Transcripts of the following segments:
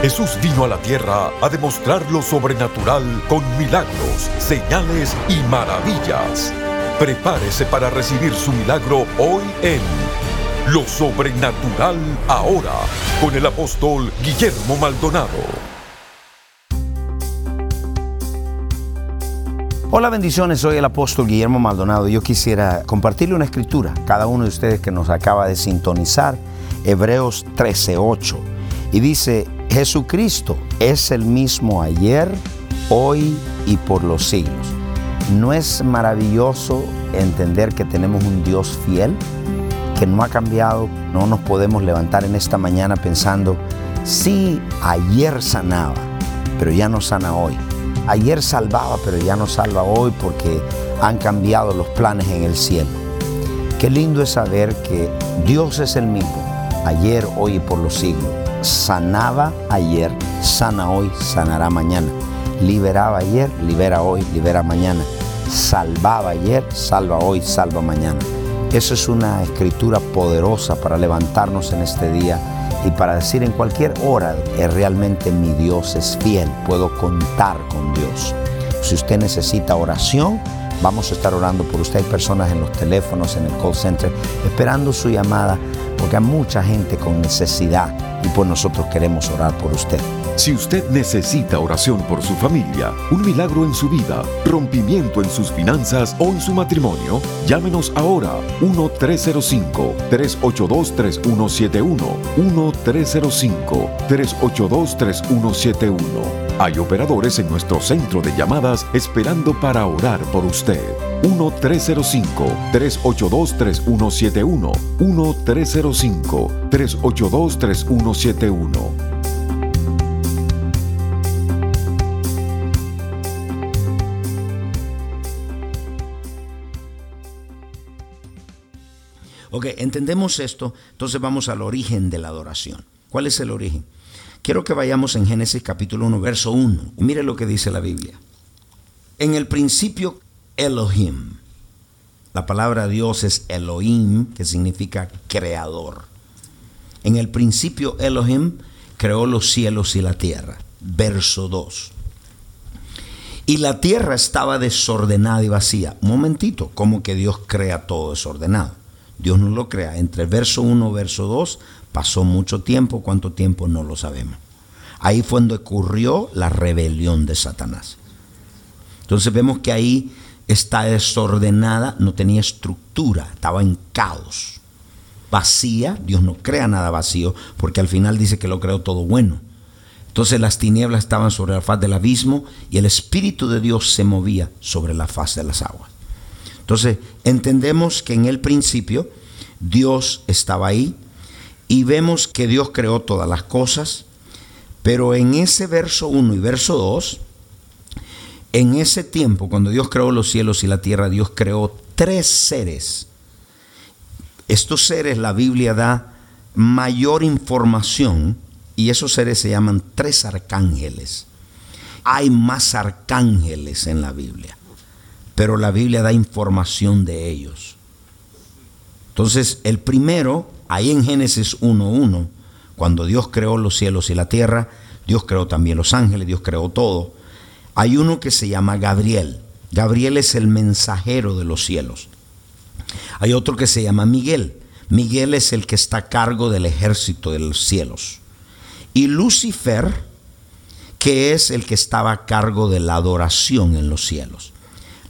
Jesús vino a la tierra a demostrar lo sobrenatural con milagros, señales y maravillas. Prepárese para recibir su milagro hoy en Lo Sobrenatural Ahora con el apóstol Guillermo Maldonado. Hola bendiciones, soy el apóstol Guillermo Maldonado. Yo quisiera compartirle una escritura, cada uno de ustedes que nos acaba de sintonizar, Hebreos 13:8. Y dice, Jesucristo es el mismo ayer, hoy y por los siglos. ¿No es maravilloso entender que tenemos un Dios fiel, que no ha cambiado? No nos podemos levantar en esta mañana pensando, sí, ayer sanaba, pero ya no sana hoy. Ayer salvaba, pero ya no salva hoy porque han cambiado los planes en el cielo. Qué lindo es saber que Dios es el mismo, ayer, hoy y por los siglos sanaba ayer, sana hoy, sanará mañana. Liberaba ayer, libera hoy, libera mañana. Salvaba ayer, salva hoy, salva mañana. Eso es una escritura poderosa para levantarnos en este día y para decir en cualquier hora que realmente mi Dios es fiel, puedo contar con Dios. Si usted necesita oración, vamos a estar orando por usted. Hay personas en los teléfonos, en el call center, esperando su llamada porque hay mucha gente con necesidad y pues nosotros queremos orar por usted. Si usted necesita oración por su familia, un milagro en su vida, rompimiento en sus finanzas o en su matrimonio, llámenos ahora 1-305-382-3171. 1-305-382-3171. Hay operadores en nuestro centro de llamadas esperando para orar por usted. 1-305-382-3171. 1-305-382-3171. Ok, entendemos esto, entonces vamos al origen de la adoración. ¿Cuál es el origen? Quiero que vayamos en Génesis capítulo 1, verso 1. Mire lo que dice la Biblia. En el principio Elohim. La palabra Dios es Elohim, que significa creador. En el principio Elohim creó los cielos y la tierra. Verso 2. Y la tierra estaba desordenada y vacía. Un momentito, como que Dios crea todo desordenado. Dios no lo crea. Entre verso 1 y verso 2 pasó mucho tiempo. ¿Cuánto tiempo? No lo sabemos. Ahí fue donde ocurrió la rebelión de Satanás. Entonces vemos que ahí está desordenada, no tenía estructura, estaba en caos. Vacía, Dios no crea nada vacío, porque al final dice que lo creó todo bueno. Entonces las tinieblas estaban sobre la faz del abismo y el Espíritu de Dios se movía sobre la faz de las aguas. Entonces entendemos que en el principio Dios estaba ahí y vemos que Dios creó todas las cosas, pero en ese verso 1 y verso 2 en ese tiempo, cuando Dios creó los cielos y la tierra, Dios creó tres seres. Estos seres la Biblia da mayor información y esos seres se llaman tres arcángeles. Hay más arcángeles en la Biblia, pero la Biblia da información de ellos. Entonces, el primero, ahí en Génesis 1.1, cuando Dios creó los cielos y la tierra, Dios creó también los ángeles, Dios creó todo. Hay uno que se llama Gabriel. Gabriel es el mensajero de los cielos. Hay otro que se llama Miguel. Miguel es el que está a cargo del ejército de los cielos. Y Lucifer, que es el que estaba a cargo de la adoración en los cielos.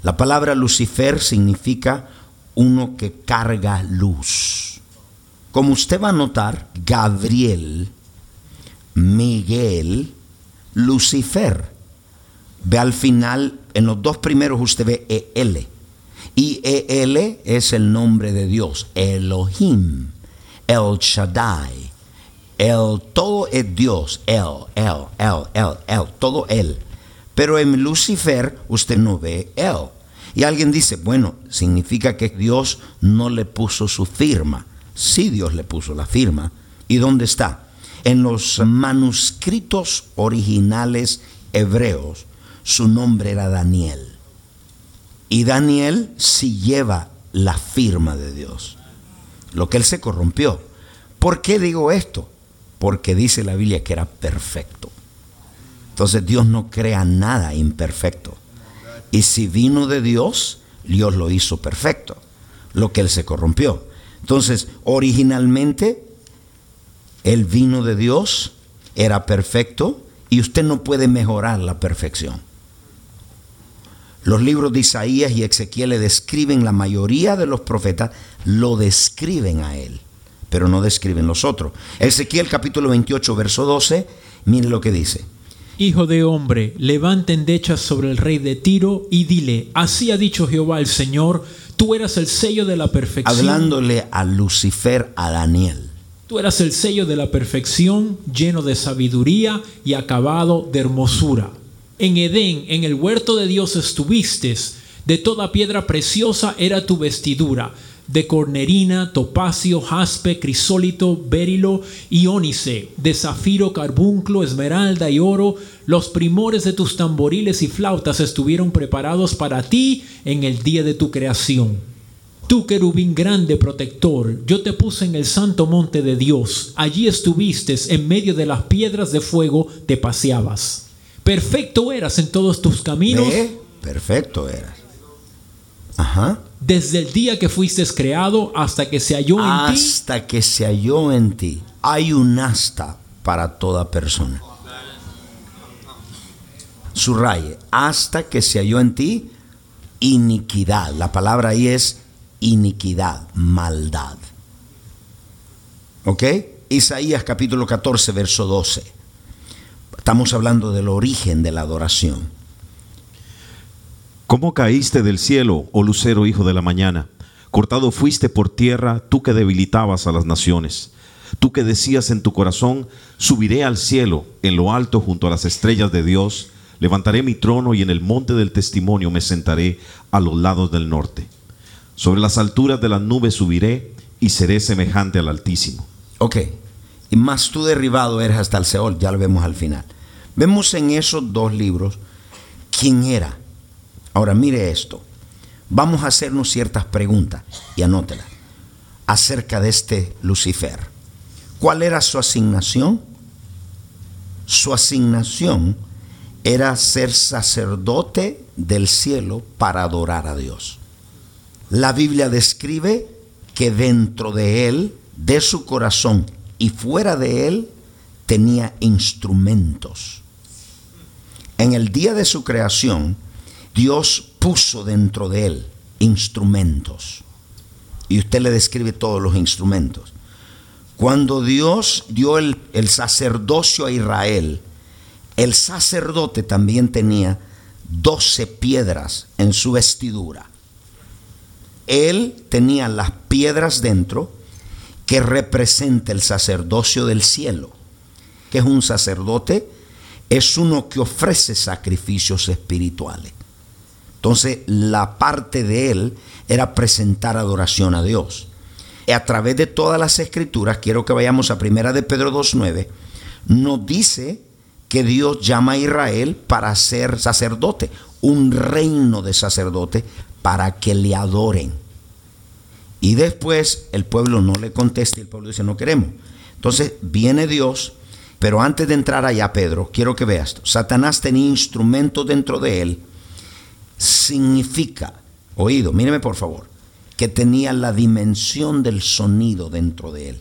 La palabra Lucifer significa uno que carga luz. Como usted va a notar, Gabriel, Miguel, Lucifer Ve al final, en los dos primeros usted ve EL. Y EL es el nombre de Dios, Elohim, El Shaddai. El todo es Dios, El, El, El, El, El, todo Él. Pero en Lucifer usted no ve Él. Y alguien dice, bueno, significa que Dios no le puso su firma. Sí, Dios le puso la firma. ¿Y dónde está? En los manuscritos originales hebreos su nombre era Daniel. Y Daniel sí lleva la firma de Dios. Lo que él se corrompió. ¿Por qué digo esto? porque dice la Biblia que era perfecto. Entonces Dios no crea nada imperfecto. Y si vino de Dios, Dios lo hizo perfecto, lo que él se corrompió. Entonces, originalmente, el vino de Dios era perfecto y usted no puede mejorar la perfección. Los libros de Isaías y Ezequiel le describen, la mayoría de los profetas lo describen a él, pero no describen los otros. Ezequiel capítulo 28, verso 12, mire lo que dice. Hijo de hombre, levanta endechas sobre el rey de Tiro y dile, así ha dicho Jehová el Señor, tú eras el sello de la perfección. Hablándole a Lucifer, a Daniel. Tú eras el sello de la perfección, lleno de sabiduría y acabado de hermosura. En Edén, en el huerto de Dios estuviste, de toda piedra preciosa era tu vestidura, de cornerina, topacio, jaspe, crisólito, berilo y ónice, de zafiro, carbunclo, esmeralda y oro, los primores de tus tamboriles y flautas estuvieron preparados para ti en el día de tu creación. Tú, querubín grande protector, yo te puse en el santo monte de Dios. Allí estuviste, en medio de las piedras de fuego te paseabas. Perfecto eras en todos tus caminos. Perfecto eras. Ajá. Desde el día que fuiste creado hasta que se halló en ti. Hasta que se halló en ti. Hay un hasta para toda persona. Subraye, hasta que se halló en ti iniquidad. La palabra ahí es iniquidad, maldad. ¿Ok? Isaías capítulo 14, verso 12. Estamos hablando del origen de la adoración. ¿Cómo caíste del cielo, oh lucero hijo de la mañana? Cortado fuiste por tierra, tú que debilitabas a las naciones. Tú que decías en tu corazón, subiré al cielo, en lo alto junto a las estrellas de Dios, levantaré mi trono y en el monte del testimonio me sentaré a los lados del norte. Sobre las alturas de las nubes subiré y seré semejante al Altísimo. Ok, y más tú derribado eres hasta el Seol, ya lo vemos al final. Vemos en esos dos libros quién era. Ahora mire esto. Vamos a hacernos ciertas preguntas y anótela acerca de este Lucifer. ¿Cuál era su asignación? Su asignación era ser sacerdote del cielo para adorar a Dios. La Biblia describe que dentro de él, de su corazón y fuera de él, tenía instrumentos en el día de su creación, Dios puso dentro de él instrumentos. Y usted le describe todos los instrumentos. Cuando Dios dio el, sacerdocio a Israel, el sacerdote también tenía doce piedras en su vestidura. Él tenía las piedras dentro que representa el sacerdocio del cielo, que es un sacerdote es uno que ofrece sacrificios espirituales. Entonces, la parte de él era presentar adoración a Dios. Y a través de todas las escrituras, quiero que vayamos a Primera de Pedro 2.9, nos dice que Dios llama a Israel para ser sacerdote, un reino de sacerdote para que le adoren. Y después el pueblo no le contesta y el pueblo dice, no queremos. Entonces viene Dios pero antes de entrar allá, Pedro, quiero que veas. Satanás tenía instrumentos dentro de él. Significa, oído, míreme por favor, que tenía la dimensión del sonido dentro de él.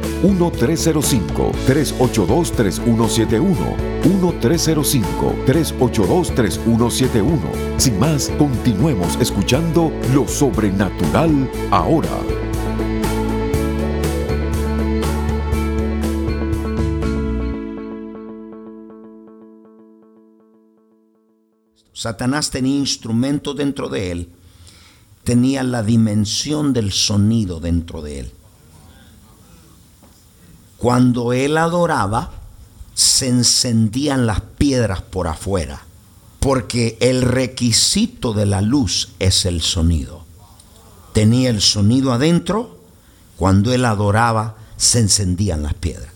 1-305-382-3171. 1-305-382-3171. Sin más, continuemos escuchando lo sobrenatural ahora. Satanás tenía instrumentos dentro de él tenía la dimensión del sonido dentro de él. Cuando él adoraba, se encendían las piedras por afuera, porque el requisito de la luz es el sonido. Tenía el sonido adentro, cuando él adoraba, se encendían las piedras.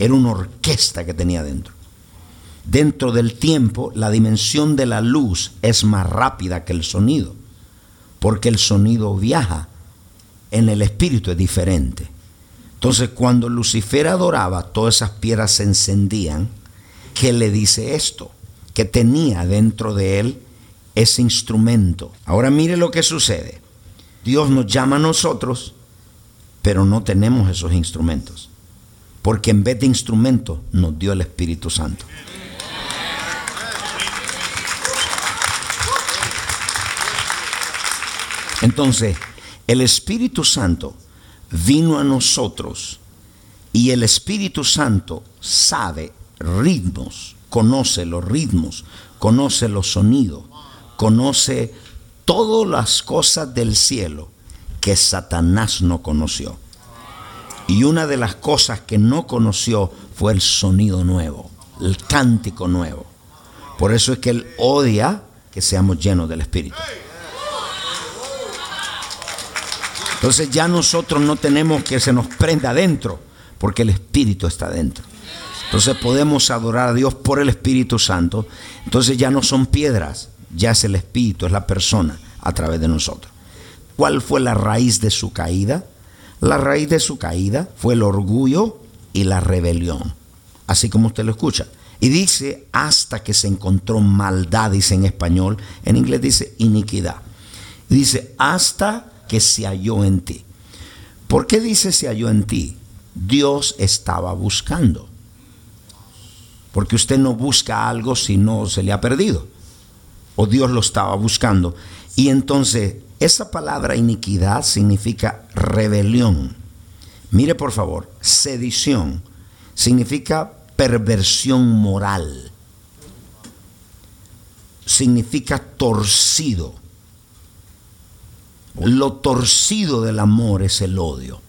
Era una orquesta que tenía dentro. Dentro del tiempo, la dimensión de la luz es más rápida que el sonido, porque el sonido viaja, en el espíritu es diferente. Entonces, cuando Lucifer adoraba, todas esas piedras se encendían. ¿Qué le dice esto? Que tenía dentro de él ese instrumento. Ahora mire lo que sucede. Dios nos llama a nosotros, pero no tenemos esos instrumentos. Porque en vez de instrumentos nos dio el Espíritu Santo. Entonces, el Espíritu Santo vino a nosotros y el Espíritu Santo sabe ritmos, conoce los ritmos, conoce los sonidos, conoce todas las cosas del cielo que Satanás no conoció. Y una de las cosas que no conoció fue el sonido nuevo, el cántico nuevo. Por eso es que él odia que seamos llenos del Espíritu. Entonces ya nosotros no tenemos que se nos prenda adentro, porque el Espíritu está adentro. Entonces podemos adorar a Dios por el Espíritu Santo. Entonces ya no son piedras, ya es el Espíritu, es la persona a través de nosotros. ¿Cuál fue la raíz de su caída? La raíz de su caída fue el orgullo y la rebelión, así como usted lo escucha. Y dice hasta que se encontró maldad, dice en español, en inglés dice iniquidad. Dice hasta que se halló en ti. ¿Por qué dice se halló en ti? Dios estaba buscando. Porque usted no busca algo si no se le ha perdido. O Dios lo estaba buscando. Y entonces, esa palabra iniquidad significa rebelión. Mire por favor, sedición significa perversión moral. Significa torcido lo torcido del amor es el odio.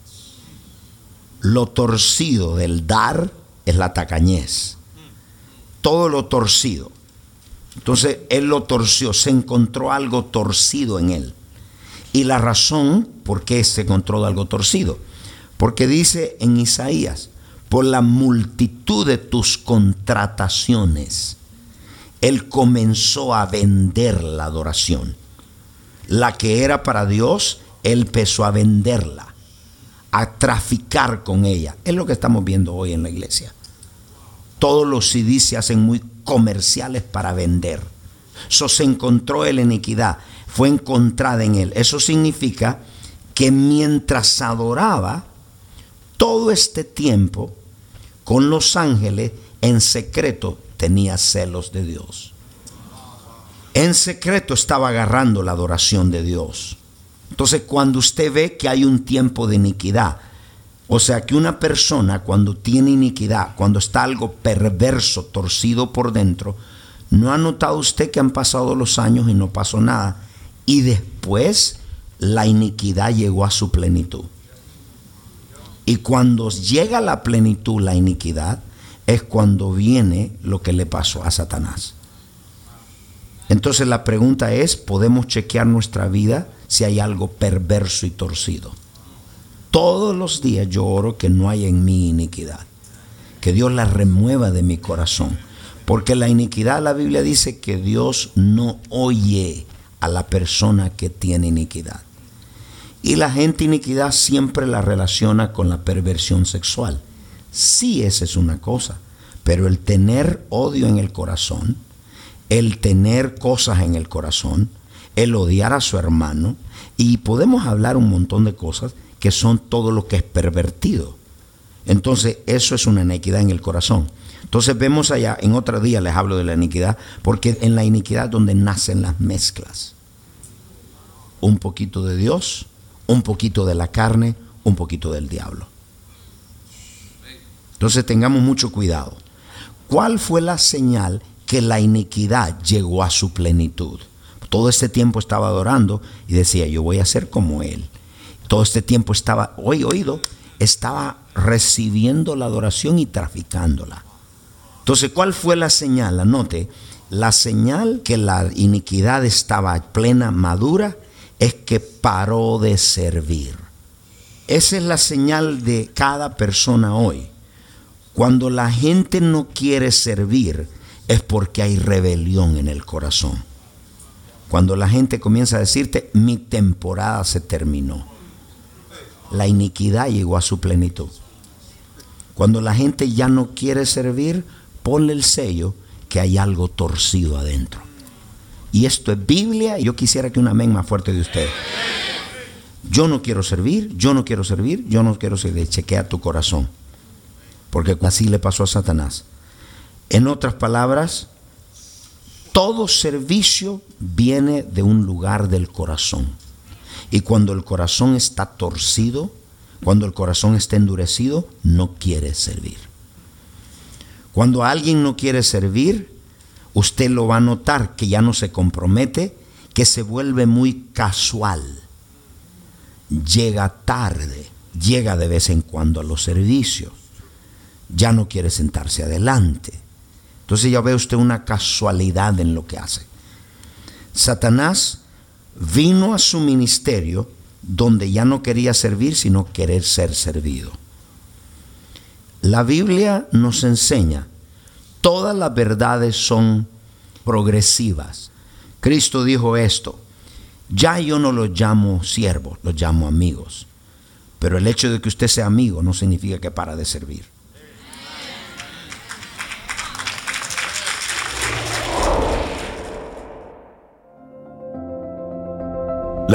Lo torcido del dar es la tacañez. Todo lo torcido. Entonces él lo torció, se encontró algo torcido en él. Y la razón por qué se encontró algo torcido. Porque dice en Isaías, por la multitud de tus contrataciones, él comenzó a vender la adoración la que era para Dios, él empezó a venderla, a traficar con ella. Es lo que estamos viendo hoy en la iglesia. Todos los CDs se hacen muy comerciales para vender. Eso se encontró en la iniquidad, fue encontrada en él. Eso significa que mientras adoraba todo este tiempo con los ángeles, en secreto tenía celos de Dios en secreto estaba agarrando la adoración de Dios. Entonces cuando usted ve que hay un tiempo de iniquidad, o sea que una persona cuando tiene iniquidad, cuando está algo perverso, torcido por dentro, ¿no ha notado usted que han pasado los años y no pasó nada? Y después la iniquidad llegó a su plenitud. Y cuando llega la plenitud la iniquidad, es cuando viene lo que le pasó a Satanás. Entonces la pregunta es, ¿podemos chequear nuestra vida si hay algo perverso y torcido? Todos los días yo oro que no haya en mí iniquidad, que Dios la remueva de mi corazón, porque la iniquidad, la Biblia dice que Dios no oye a la persona que tiene iniquidad. Y la gente iniquidad siempre la relaciona con la perversión sexual. Sí, esa es una cosa, pero el tener odio en el corazón, el tener cosas en el corazón, el odiar a su hermano, y podemos hablar un montón de cosas que son todo lo que es pervertido. Entonces, eso es una iniquidad en el corazón. Entonces vemos allá, en otro día les hablo de la iniquidad, porque en la iniquidad es donde nacen las mezclas. Un poquito de Dios, un poquito de la carne, un poquito del diablo. Entonces tengamos mucho cuidado. ¿Cuál fue la señal que la iniquidad llegó a su plenitud. Todo este tiempo estaba adorando y decía, yo voy a ser como Él. Todo este tiempo estaba, hoy oído, estaba recibiendo la adoración y traficándola. Entonces, ¿cuál fue la señal? Anote, la señal que la iniquidad estaba plena, madura, es que paró de servir. Esa es la señal de cada persona hoy. Cuando la gente no quiere servir es porque hay rebelión en el corazón. Cuando la gente comienza a decirte, mi temporada se terminó. La iniquidad llegó a su plenitud. Cuando la gente ya no quiere servir, ponle el sello que hay algo torcido adentro. Y esto es Biblia yo quisiera que un amén más fuerte de usted. Yo no quiero servir, yo no quiero servir, yo no quiero servir. Chequea tu corazón. Porque así le pasó a Satanás. En otras palabras, todo servicio viene de un lugar del corazón. Y cuando el corazón está torcido, cuando el corazón está endurecido, no quiere servir. Cuando alguien no quiere servir, usted lo va a notar que ya no se compromete, que se vuelve muy casual. Llega tarde, llega de vez en cuando a los servicios, ya no quiere sentarse adelante. Entonces ya ve usted una casualidad en lo que hace. Satanás vino a su ministerio donde ya no quería servir, sino querer ser servido. La Biblia nos enseña, todas las verdades son progresivas. Cristo dijo esto, ya yo no los llamo siervos, los llamo amigos. Pero el hecho de que usted sea amigo no significa que para de servir.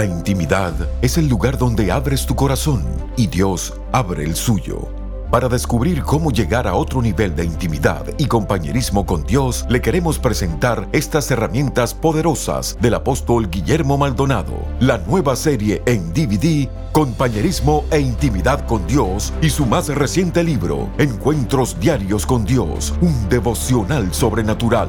La intimidad es el lugar donde abres tu corazón y Dios abre el suyo. Para descubrir cómo llegar a otro nivel de intimidad y compañerismo con Dios, le queremos presentar estas herramientas poderosas del apóstol Guillermo Maldonado, la nueva serie en DVD, Compañerismo e Intimidad con Dios y su más reciente libro, Encuentros Diarios con Dios, un devocional sobrenatural.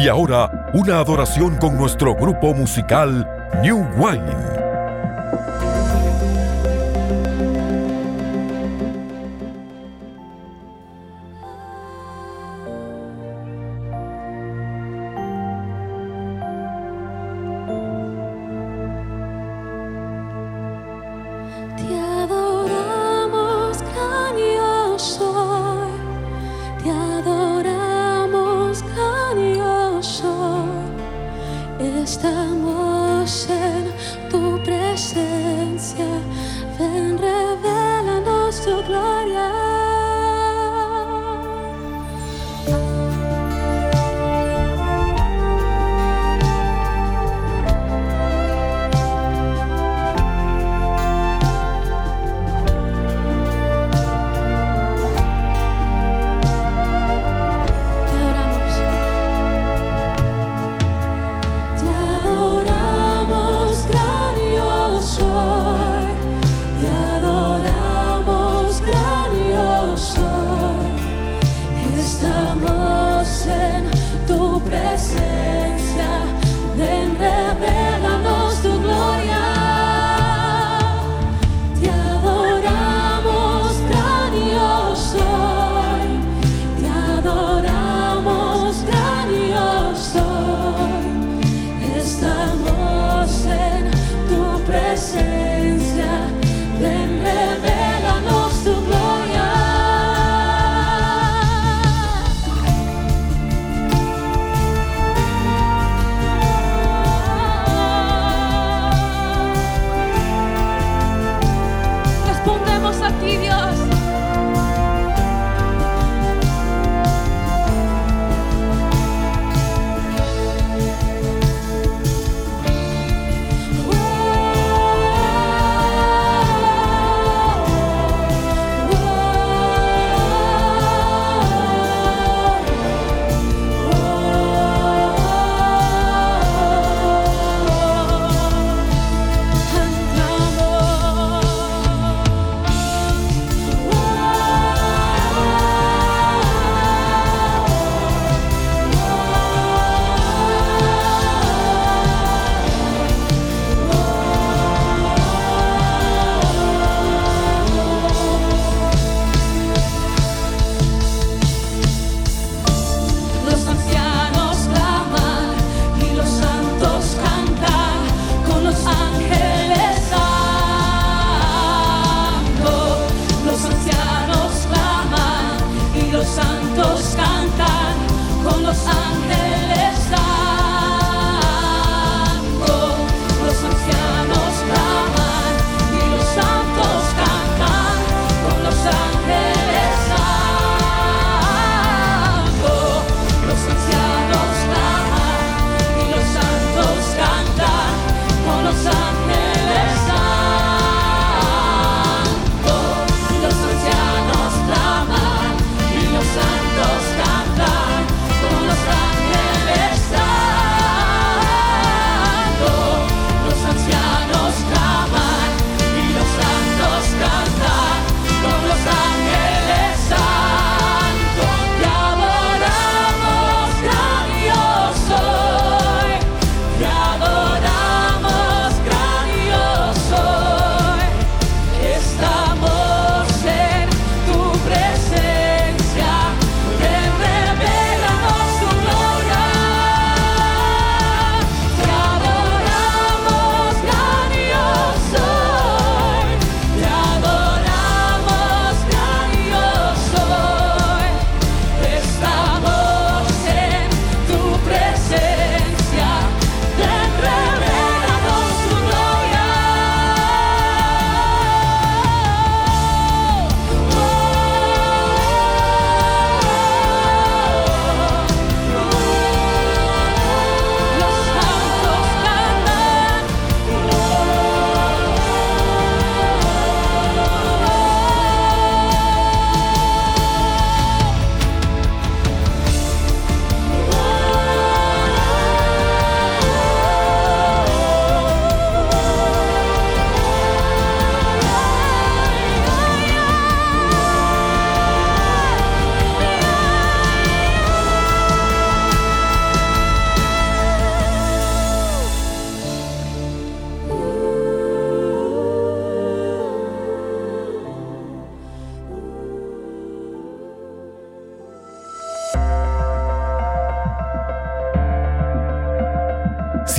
Y ahora, una adoración con nuestro grupo musical New Wine.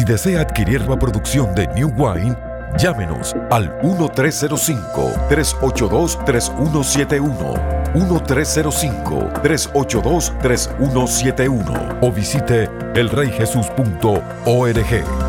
Desea adquirir la producción de New Wine, llámenos al 1305-382-3171. 1305-382-3171 o visite elreyjesus.org.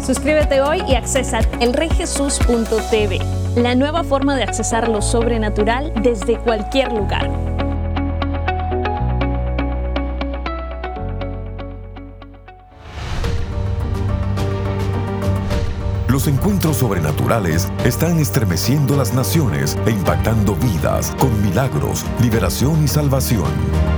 Suscríbete hoy y accesa elreyjesus.tv, la nueva forma de accesar lo sobrenatural desde cualquier lugar. Los encuentros sobrenaturales están estremeciendo las naciones e impactando vidas con milagros, liberación y salvación.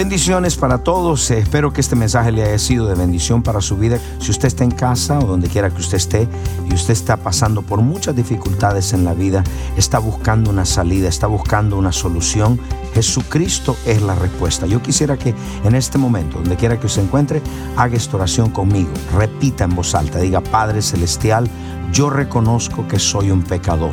Bendiciones para todos. Eh, Espero que este mensaje le haya sido de bendición para su vida. Si usted está en casa o donde quiera que usted esté y usted está pasando por muchas dificultades en la vida, está buscando una salida, está buscando una solución, Jesucristo es la respuesta. Yo quisiera que en este momento, donde quiera que se encuentre, haga esta oración conmigo. Repita en voz alta, diga, Padre Celestial, yo reconozco que soy un pecador.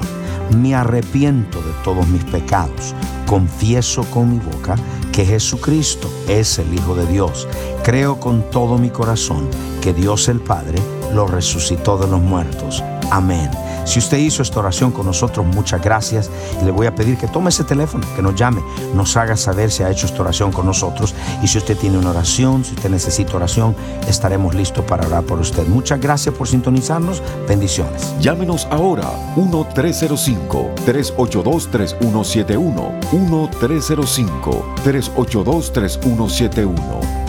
Me arrepiento de todos mis pecados. Confieso con mi boca que Jesucristo es el Hijo de Dios. Creo con todo mi corazón que Dios el Padre lo resucitó de los muertos. Amén. Si usted hizo esta oración con nosotros, muchas gracias. Y le voy a pedir que tome ese teléfono, que nos llame, nos haga saber si ha hecho esta oración con nosotros. Y si usted tiene una oración, si usted necesita oración, estaremos listos para orar por usted. Muchas gracias por sintonizarnos. Bendiciones. Llámenos ahora 1-305-382-3171. 1-305-382-3171.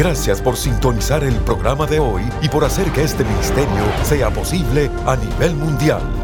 Gracias por sintonizar el programa de hoy y por hacer que este ministerio sea posible a nivel mundial.